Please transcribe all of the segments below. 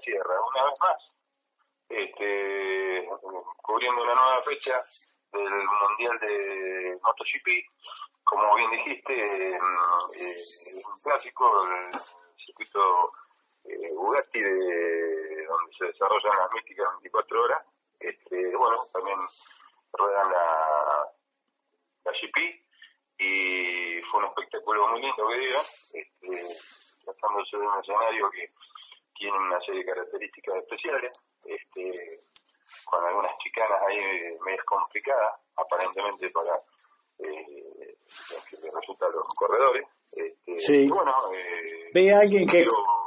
sierra. Una vez más, este, cubriendo una nueva fecha del Mundial de MotoGP, como bien dijiste, eh, un clásico, el circuito eh, Bugatti, de, donde se desarrollan las místicas 24 horas. Este, bueno, también ruedan la, la GP y fue un espectáculo muy lindo que diga, este, tratándose de un escenario que tiene una serie de características especiales, este, con algunas chicanas ahí medio complicadas, aparentemente para eh, que resultan los corredores. Este, sí. bueno, eh, ve alguien que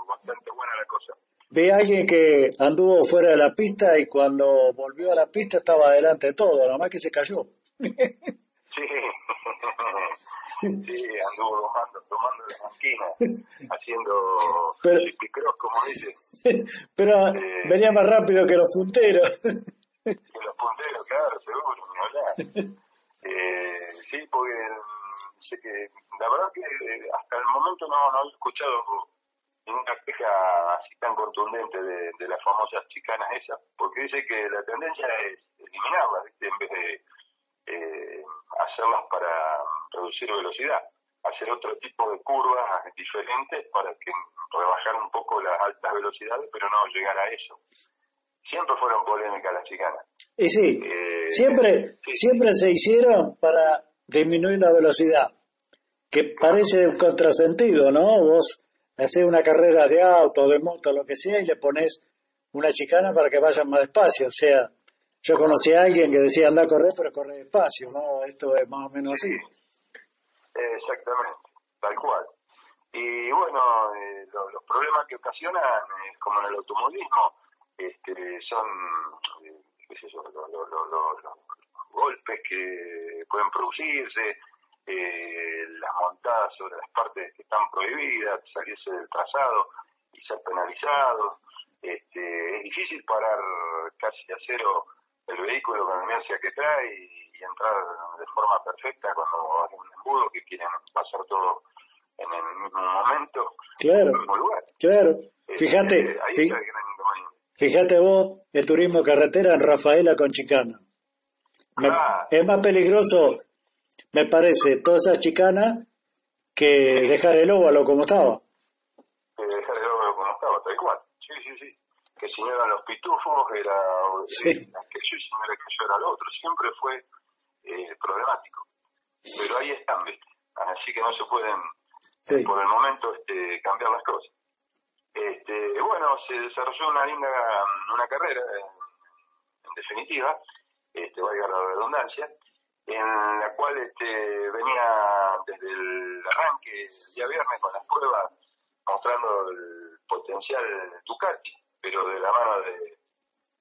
bastante buena la cosa. Ve alguien que anduvo fuera de la pista y cuando volvió a la pista estaba adelante de todo, nada más que se cayó. Sí, sí, anduvo tomando, tomando las esquinas, haciendo Pero- cross, como dice, Pero Eh. venía más rápido que los punteros. que los punteros, claro, seguro, ni hablar. Eh, sí, porque mm, sé que, la verdad que eh, hasta el momento no, no he escuchado ninguna queja así tan contundente de, de las famosas chicanas esas, porque dice que la tendencia es eliminarlas, en vez de eh, hacerlas para reducir velocidad, hacer otro tipo de curvas diferentes para que rebajar un poco las altas velocidades, pero no llegar a eso. Siempre fueron polémicas las chicanas. Y sí, Eh, siempre, sí. siempre se hicieron para disminuir la velocidad, que parece un contrasentido, ¿no? Vos haces una carrera de auto, de moto, lo que sea, y le pones una chicana para que vayan más despacio. O sea, yo conocí a alguien que decía anda a correr, pero corre despacio, ¿no? Esto es más o menos así. Exactamente, tal cual. Y bueno, eh, lo- los problemas que ocasionan, como en el automovilismo, este, son, eh, qué sé yo, lo- lo- lo- lo- los golpes que pueden producirse, eh, las montadas sobre las partes que están prohibidas, salirse del trazado y ser penalizado. Este, es difícil parar casi a cero el vehículo con la inercia que trae y, y entrar de forma perfecta cuando en un embudo que quieren pasar todo en el mismo momento, Claro. en el mismo lugar. Claro, Este, fíjate, ahí fí- está el gran fíjate vos, el turismo carretera en Rafaela con chicana. Me- Claro. es más peligroso, me parece, toda esa chicana que dejar el óvalo como estaba. que dejar el oro como estaba, tal cual. Sí, sí, sí. Que si no eran los pitufos, era Sí. eh, aquello y si no era aquello era lo otro. Siempre fue eh, problemático. Pero ahí están, ¿viste? Así que no se pueden, Sí. por el momento, este, cambiar las cosas. Este, bueno, se desarrolló una linda una carrera, en, en definitiva, este, valga la redundancia, en la cual este, venía desde el arranque el día viernes con las pruebas mostrando el potencial Ducati, pero de la mano de,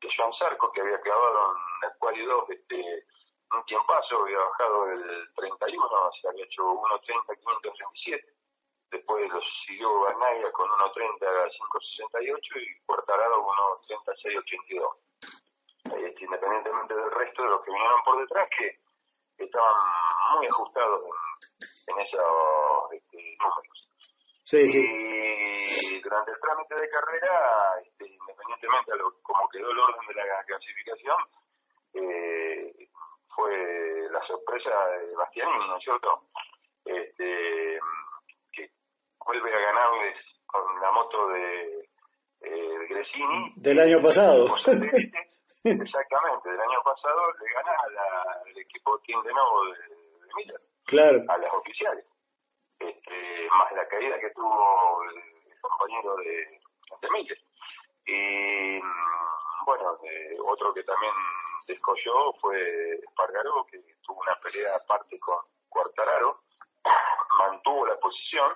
de Joan Zarco, que había clavado en el quali 2 este, un tiempazo, había bajado del 31, se había hecho 1.30, 537. Después lo siguió Banaya con 1.30, 568 y Cuartararo con 1.36, 82. Este, independientemente del resto de los que vinieron por detrás, que estaban muy ajustados en, en esos este, números. Sí, sí. Y durante el trámite de carrera, este, independientemente de lo, cómo quedó el orden de la clasificación, eh, fue la sorpresa de Bastianini, ¿no es cierto? Este, que vuelve a ganarles con la moto de, eh, de Gresini. Del año pasado. Como satélite, Exactamente, del año pasado le gana al equipo Team de nuevo de, de Miller Claro. a las oficiales. Este, más la caída que tuvo el compañero de, de Miller. Y mm, bueno, eh, otro que también descolló fue Espargaró, que tuvo una pelea aparte con Cuartararo, mantuvo la posición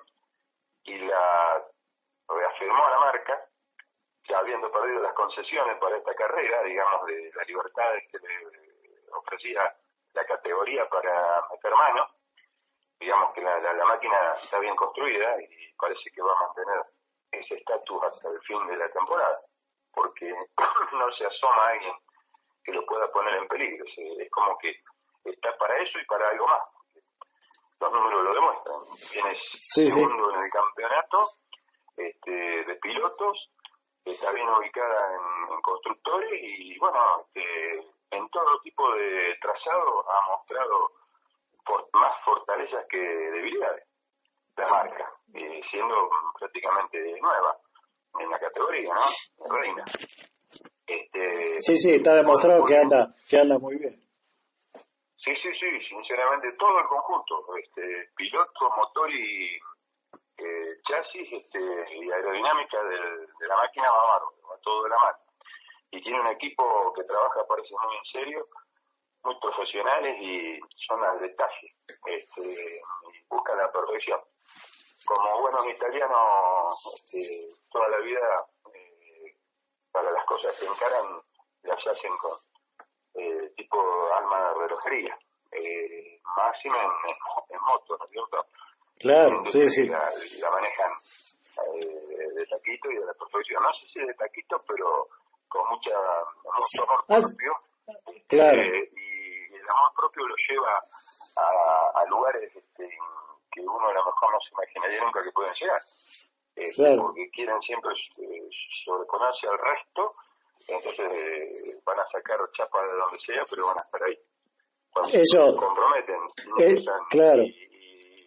y la reafirmó a la marca, ya habiendo perdido las concesiones para esta carrera, digamos, de las libertades que le ofrecía la categoría para meter mano, digamos que la, la, la máquina está bien construida y parece que va a mantener ese estatus hasta el fin de la temporada, porque no se asoma alguien que lo pueda poner en peligro, es como que está para eso y para algo más. Los números lo demuestran. Tienes Sí, sí. segundo en el campeonato este, de pilotos, está bien ubicada en, constructores y bueno, este, en todo tipo de trazado ha mostrado más fortalezas que debilidades la marca, eh, siendo prácticamente nueva en la categoría, ¿no? Reina. Este, sí, sí, está demostrado que anda, que anda muy bien. Sí, sí, sí, sinceramente todo el conjunto, este, piloto, motor y eh, chasis este, y aerodinámica de la máquina va va todo de la mano. Y tiene un equipo que trabaja, parece muy en serio, muy profesionales y son al detalle, este, buscan la perfección. Como buenos italianos, este, toda la vida, eh, para las cosas que encaran, las hacen con eh, tipo alma de relojería, eh, máxima en, moto, ¿no es cierto? Claro, sí, sí. La, manejan eh, de taquito y de la perfección. No sé si de taquito, pero con mucha, mucho amor ah, propio. Claro. Eh, y el amor propio lo lleva a, a lugares este, que uno a lo mejor no se imaginaría nunca que pueden llegar. Este, porque quieren siempre eh, sobreponerse al resto, entonces eh, van a sacar chapa de donde sea, pero van a estar ahí. Cuando Eso, se comprometen claro. y,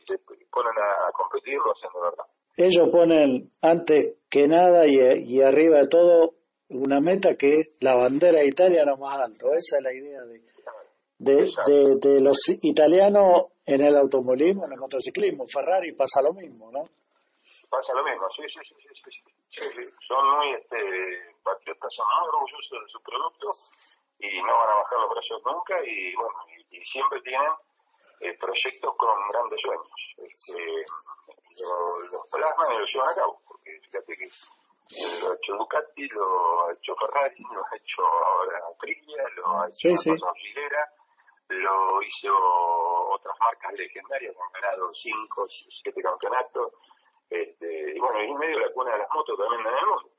se ponen a, competir, lo hacen de verdad. Ellos ponen antes que nada y, y arriba de todo una meta que es la bandera de Italia lo más alto. Esa es la idea de, de, de, de, los italianos en el automovilismo, en el motociclismo. Ferrari pasa lo mismo, ¿no? pasa lo mismo, sí, sí, sí, sí, sí, son muy este, patriotas, son muy orgullosos de su producto y no van a bajar los brazos nunca y bueno, y, siempre tienen eh, proyectos con grandes sueños. Este, los plasman y los llevan a cabo, porque fíjate que lo ha hecho Ducati, lo ha hecho Ferrari, lo ha hecho ahora Aprilia, lo ha hecho sí, lo hizo otras marcas legendarias han ganado 5, 7 campeonatos este, y bueno, y en medio la cuna de las motos también en el mundo.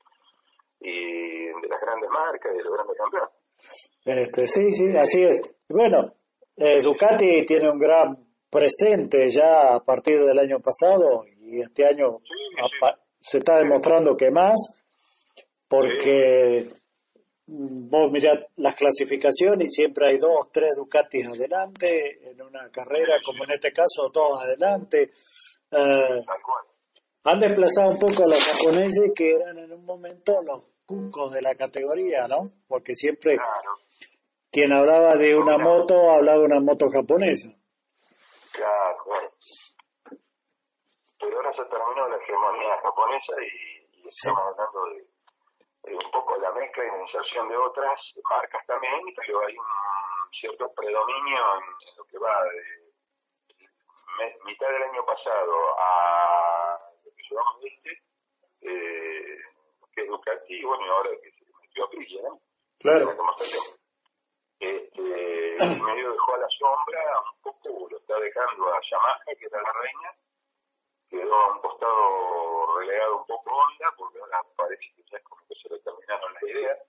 Y de las grandes marcas, de los grandes campeones. Este, sí, sí, así es. Bueno, eh, Ducati tiene un gran presente ya a partir del año pasado y este año se está demostrando que más, porque vos mirad las clasificaciones y siempre hay dos, tres Ducatis adelante en una carrera, como en este caso, dos adelante. Eh, han desplazado un poco a los japoneses que eran en un momento los cucos de la categoría, ¿no? Porque siempre quien hablaba de una moto hablaba de una moto japonesa. Claro, claro. Pero ahora se terminó la hegemonía japonesa y, estamos hablando de, un poco la mezcla y la inserción de otras marcas también, pero hay un cierto predominio en, lo que va de mitad del año pasado a llevamos este, eh, que es Ducati, y ahora que se metió a Prilla, ¿no? Claro. Este, medio dejó a la sombra, un poco lo está dejando a Yamaha, que era la reina, quedó a un costado relegado un poco onda, porque ahora parece que ya es como que se le terminaron las ideas.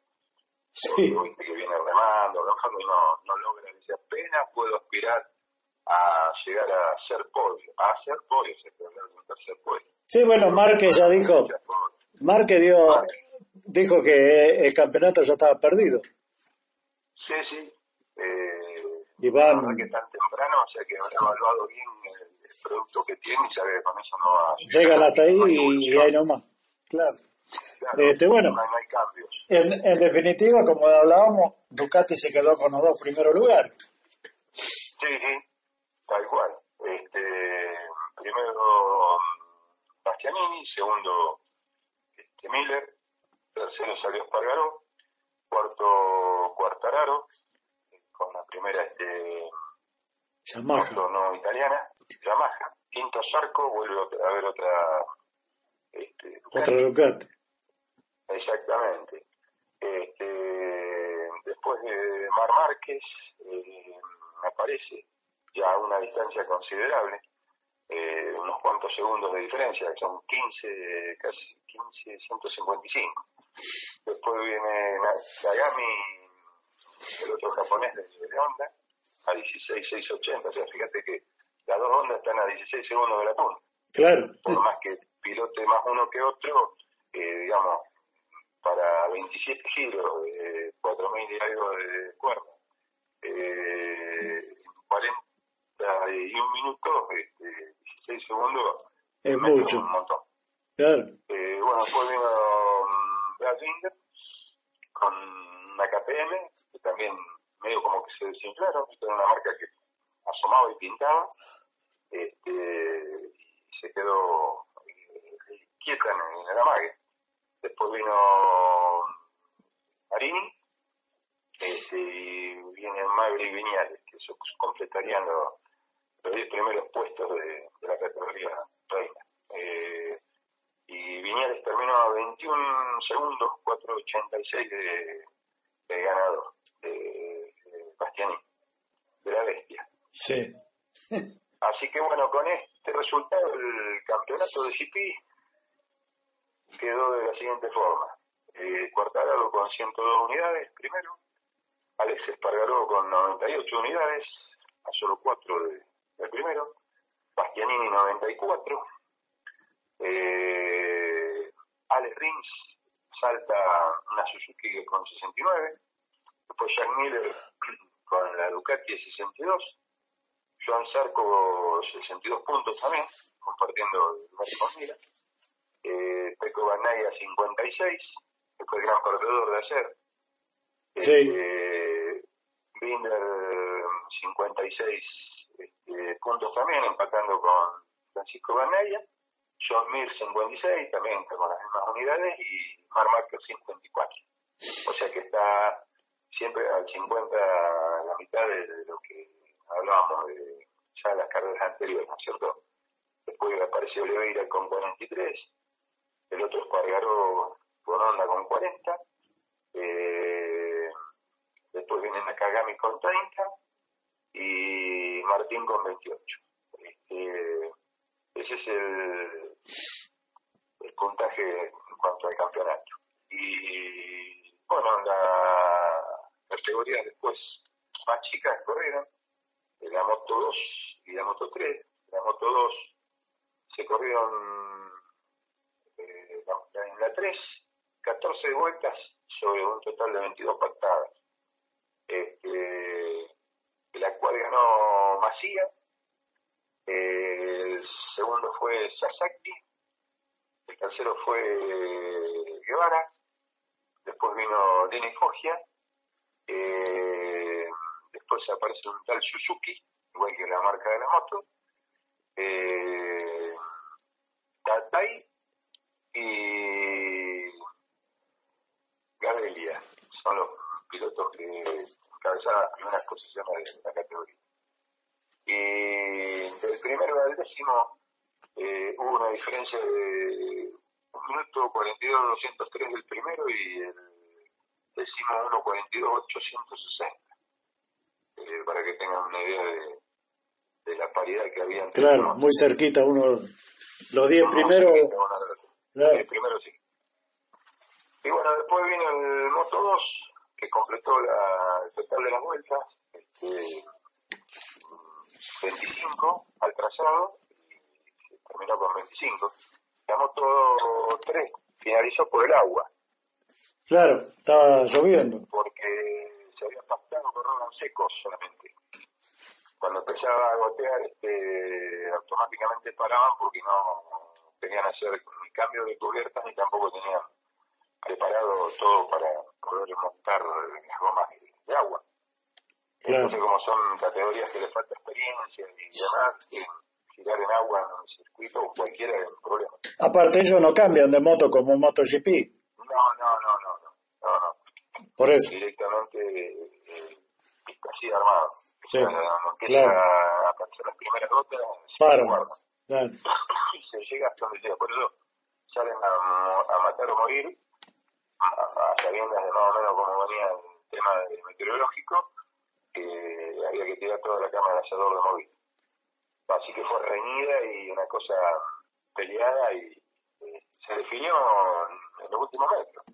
Sí. Porque, que viene remando, remando y no, no logra, dice apenas puedo aspirar a llegar a ser podio, a ser podio, se un tercer podio. Sí, bueno, Márquez ya dijo, Márquez dio, dijo que el campeonato ya estaba perdido. Sí, sí. Eh, y van... que tan temprano, o sea que ha evaluado bien el, producto que tiene y sabe que con eso no va a... Llega hasta ahí y, ahí nomás, claro. este, bueno, no hay cambios. En, en, definitiva, como hablábamos, Ducati se quedó con los dos primeros lugares. Sí, sí, tal cual. Este, primero Bastianini, segundo este, Miller, tercero salió Espargaró, cuarto Cuartararo, con la primera este Yamaha. no italiana, Yamaha, quinto Sarco, vuelve a haber otra este, otra Ducati. Exactamente. Este, después de Mar Márquez eh, aparece ya a una distancia considerable eh, unos cuantos segundos de diferencia, que son 15, casi 15, 155. Después viene Nagami, el otro japonés de, de Honda, a 16, 680. O sea, fíjate que las dos ondas están a 16 segundos de la punta. Claro. Por más que pilote más uno que otro, eh, digamos, para 27 giros, de 4.000 y algo de cuerda, eh, 41 minutos, este, 16 segundos, es mucho. Un montón. Claro. Eh, bueno, después vino um, Brad con una KPM, que también medio como que se desinflaron, era una marca que asomaba y pintaba, este, y se quedó eh, quieta en, el amague. Después vino Marini, este, y viene Magri y Viñales, que se completarían los, los 10 primeros puestos de, de la categoría reina. Eh, y Viñales terminó a 21 segundos, 4.86 de, de ganador, de, de Bastiani, de la bestia. Sí. Así que bueno, con este resultado el campeonato de GP quedó de la siguiente forma. Eh, con 102 unidades primero, Alex Espargaró con 98 unidades, a solo 4 de, del primero, Bastianini 94, eh, Alex Rins salta una Suzuki con 69, después Jack Miller con la Ducati 62, Joan Sarco 62 puntos también, compartiendo el con Mira, eh, Peco Banaya 56, que fue el gran perdedor de hacer, Sí. eh, Binder 56 este, puntos también, empatando con Francisco Banaya, John Mir 56, también con las mismas unidades, y Mar Marker 54. O sea que está siempre al 50, la mitad de, de lo que hablábamos de ya las carreras anteriores, ¿no es cierto? Después apareció Oliveira con 43, el otro Espargaró con Honda con 40, eh, después viene Nakagami con 30 y Martín con 28. Este, ese es el, el puntaje en cuanto al campeonato. Y bueno, la categoría después más chicas corrieron, la Moto 2 y la Moto 3. La Moto 2 se corrieron en la 3 14 vueltas sobre un total de 22 pactadas. Este, la cual ganó Masía, el segundo fue Sasaki, el tercero fue Guevara, después vino Denis Foggia, eh, después aparece un tal Suzuki, igual que la marca de la moto, eh, Gabelia, son los pilotos que encabezaron las primeras posiciones de la categoría. Y del primero al décimo eh, hubo una diferencia de un minuto 42 203 del primero y el décimo 1 42 860 eh, para que tengan una idea de, de la paridad que había entre Claro, muy cerquita uno. Los 10 primeros. Claro. el primero sí. Y bueno, después vino 2, que completó la, el total de las vueltas, este, 25 al trazado, y terminó con 25. La Moto 3 finalizó por el agua, Claro, estaba lloviendo. porque se había pactado rodan secos solamente. Cuando empezaba a gotear, este, automáticamente paraban porque no tenían hacer ni cambio de cubiertas ni tampoco tenían preparado todo para poder montar las gomas de, de agua. Claro. Entonces, como son categorías que le falta experiencia y demás, que girar en agua en un circuito cualquiera es un problema. Aparte, ellos no cambian de moto como MotoGP. No, no, no, no, no, no, no. Por eso. directamente eh, así armado. Sí, O sea, no claro. a las primeras gotas, se Para. guarda. Claro. Y se llega hasta donde llega. Por eso salen a, a matar o morir, sabiendas de más o menos cómo venía el tema de- meteorológico, que había que tirar toda la cama del asador de móvil. Así que fue reñida y una cosa peleada y eh, se definió en, en los últimos metros,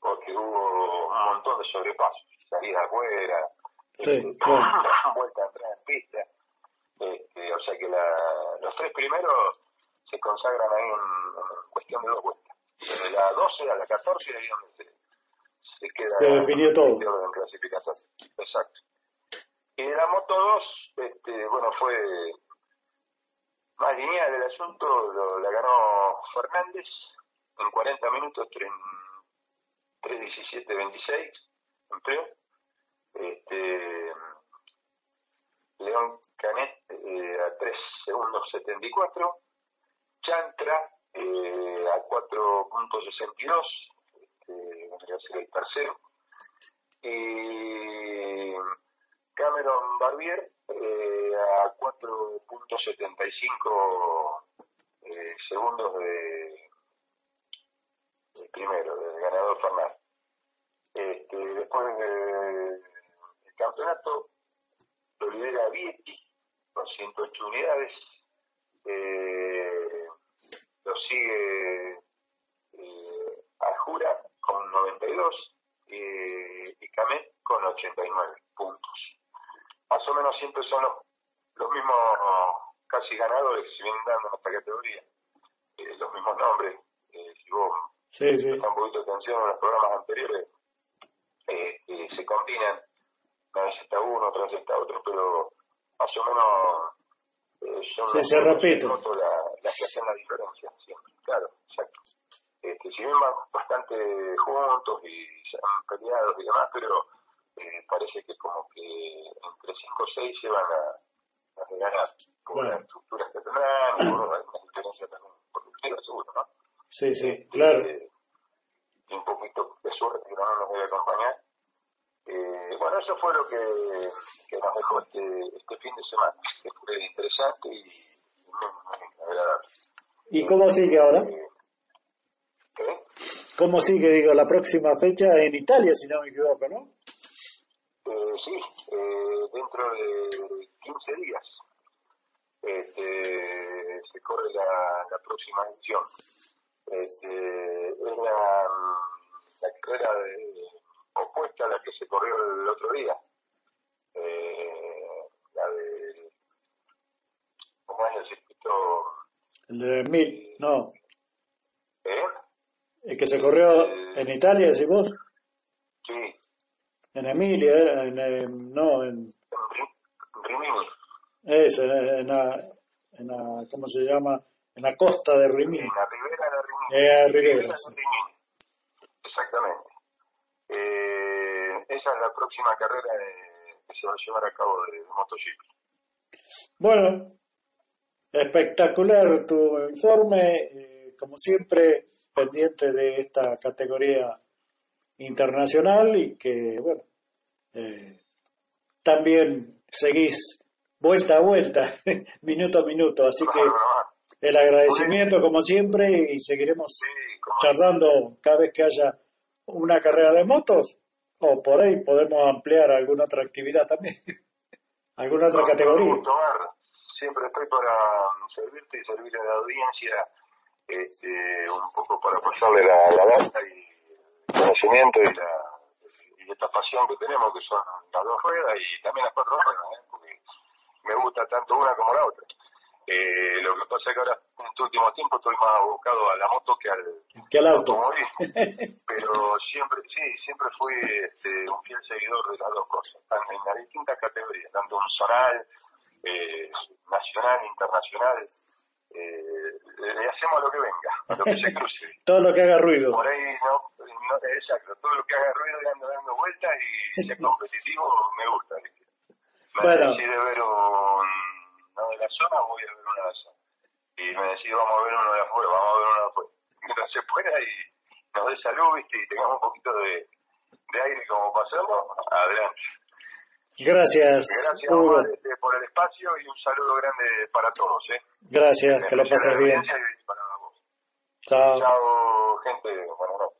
porque hubo un montón de sobrepasos, salida afuera, Sí, este, claro. vuelta atrás en pista. Este, o sea que la, los tres primeros se consagran ahí en, en cuestión de dos vueltas. De la 12 a la 14 ahí donde se, se queda Se definió todo. el orden clasificatorio. Exacto. Y de la moto 2, este, bueno, fue más lineal el asunto, lo, la ganó Fernández en 40 minutos, 3.17.26, empleo. Este, León Canet eh, a 3 segundos 74, Chantra eh, a 4.62, este, a ser el tercero, y Cameron Barbier eh, a 4.75 eh, segundos de, de primero, del ganador Fernández. Este, después del campeonato lo lidera Vietti con 108 unidades, eh, lo sigue eh, Arjura con 92 eh, y Camet con 89 puntos. Más o menos siempre son los, los mismos casi ganadores que se vienen dando en esta categoría, eh, los mismos nombres. Eh, si vos Sí, sí. un poquito de atención en los programas anteriores, eh, se combinan, una vez está uno, otra vez está otro, pero más o menos eh, son Sí, los se repite. la- las que hacen la diferencia siempre, claro, exacto. Este, si bien van bastante juntos y se han peleado y demás, pero eh, parece que como que entre 5 o 6 se van a, a ganar por Bueno. las estructuras que tendrán por una diferencia también productiva, seguro, ¿no? Sí, sí, claro. Eh, y un poquito de suerte que no nos debe acompañar. Eh, bueno, eso fue lo que, que nos dejó este, este fin de semana, que fue interesante y muy, muy agradable. ¿Y cómo sigue ahora? ¿Cómo sigue, digo, la próxima fecha en Italia, si no me equivoco, no? Eh, sí, eh, dentro de 15 días este, se corre la, la próxima edición. Este, es la, la carrera de- opuesta a la que se corrió el otro día. Eh, la de. ¿Cómo es el circuito? El de Mil, no. ¿Eh? El que se corrió en Italia, decís vos. Sí, En Emilia, en, eh, no, en, en Ri- Rimini. eso, en, la, en la, ¿cómo se llama? En la costa de Rimini. En la Ribera de Rimini. Eh, Ribera, Ribera de sí. Rimini. Exactamente. Eh, esa es la próxima carrera de- que se va a llevar a cabo de MotoGP. Bueno, espectacular tu informe, eh, como siempre, pendiente de esta categoría internacional y que, bueno, eh, también seguís vuelta a vuelta, minuto a minuto, así que el agradecimiento como siempre y seguiremos charlando cada vez que haya una carrera de motos o por ahí podemos ampliar alguna otra actividad también, alguna otra categoría. Siempre estoy para servirte y servir a la audiencia este, un poco para pasarle la, la data y el conocimiento y, la, y esta pasión que tenemos, que son las dos ruedas y también las cuatro ruedas, ¿eh? porque me gusta tanto una como la otra. Eh, lo que pasa es que ahora, en este último tiempo, estoy más abocado a la moto que al, Que al auto. Pero siempre, sí, siempre fui este, un fiel seguidor de las dos cosas, en las distintas categorías, tanto un zonal, eh, nacional, internacional. Eh, le hacemos lo que venga, lo que se cruce. Todo lo que haga ruido. Por ahí no, no exacto, todo lo que haga ruido y ando dando vueltas y sea competitivo me gusta. Me Bueno. decidí ver un, uno de la zona, voy a ver uno de la zona. Y me decidí, vamos a ver uno de afuera, vamos a ver uno de afuera. Mientras se pueda y nos dé salud, ¿viste? y tengamos un poquito de, de aire como pasarlo, adelante. Gracias, Gracias Hugo. Este, por el espacio y un saludo grande para todos. ¿eh? Gracias, que lo pases bien. Chao. Chao, gente. Buenas noches.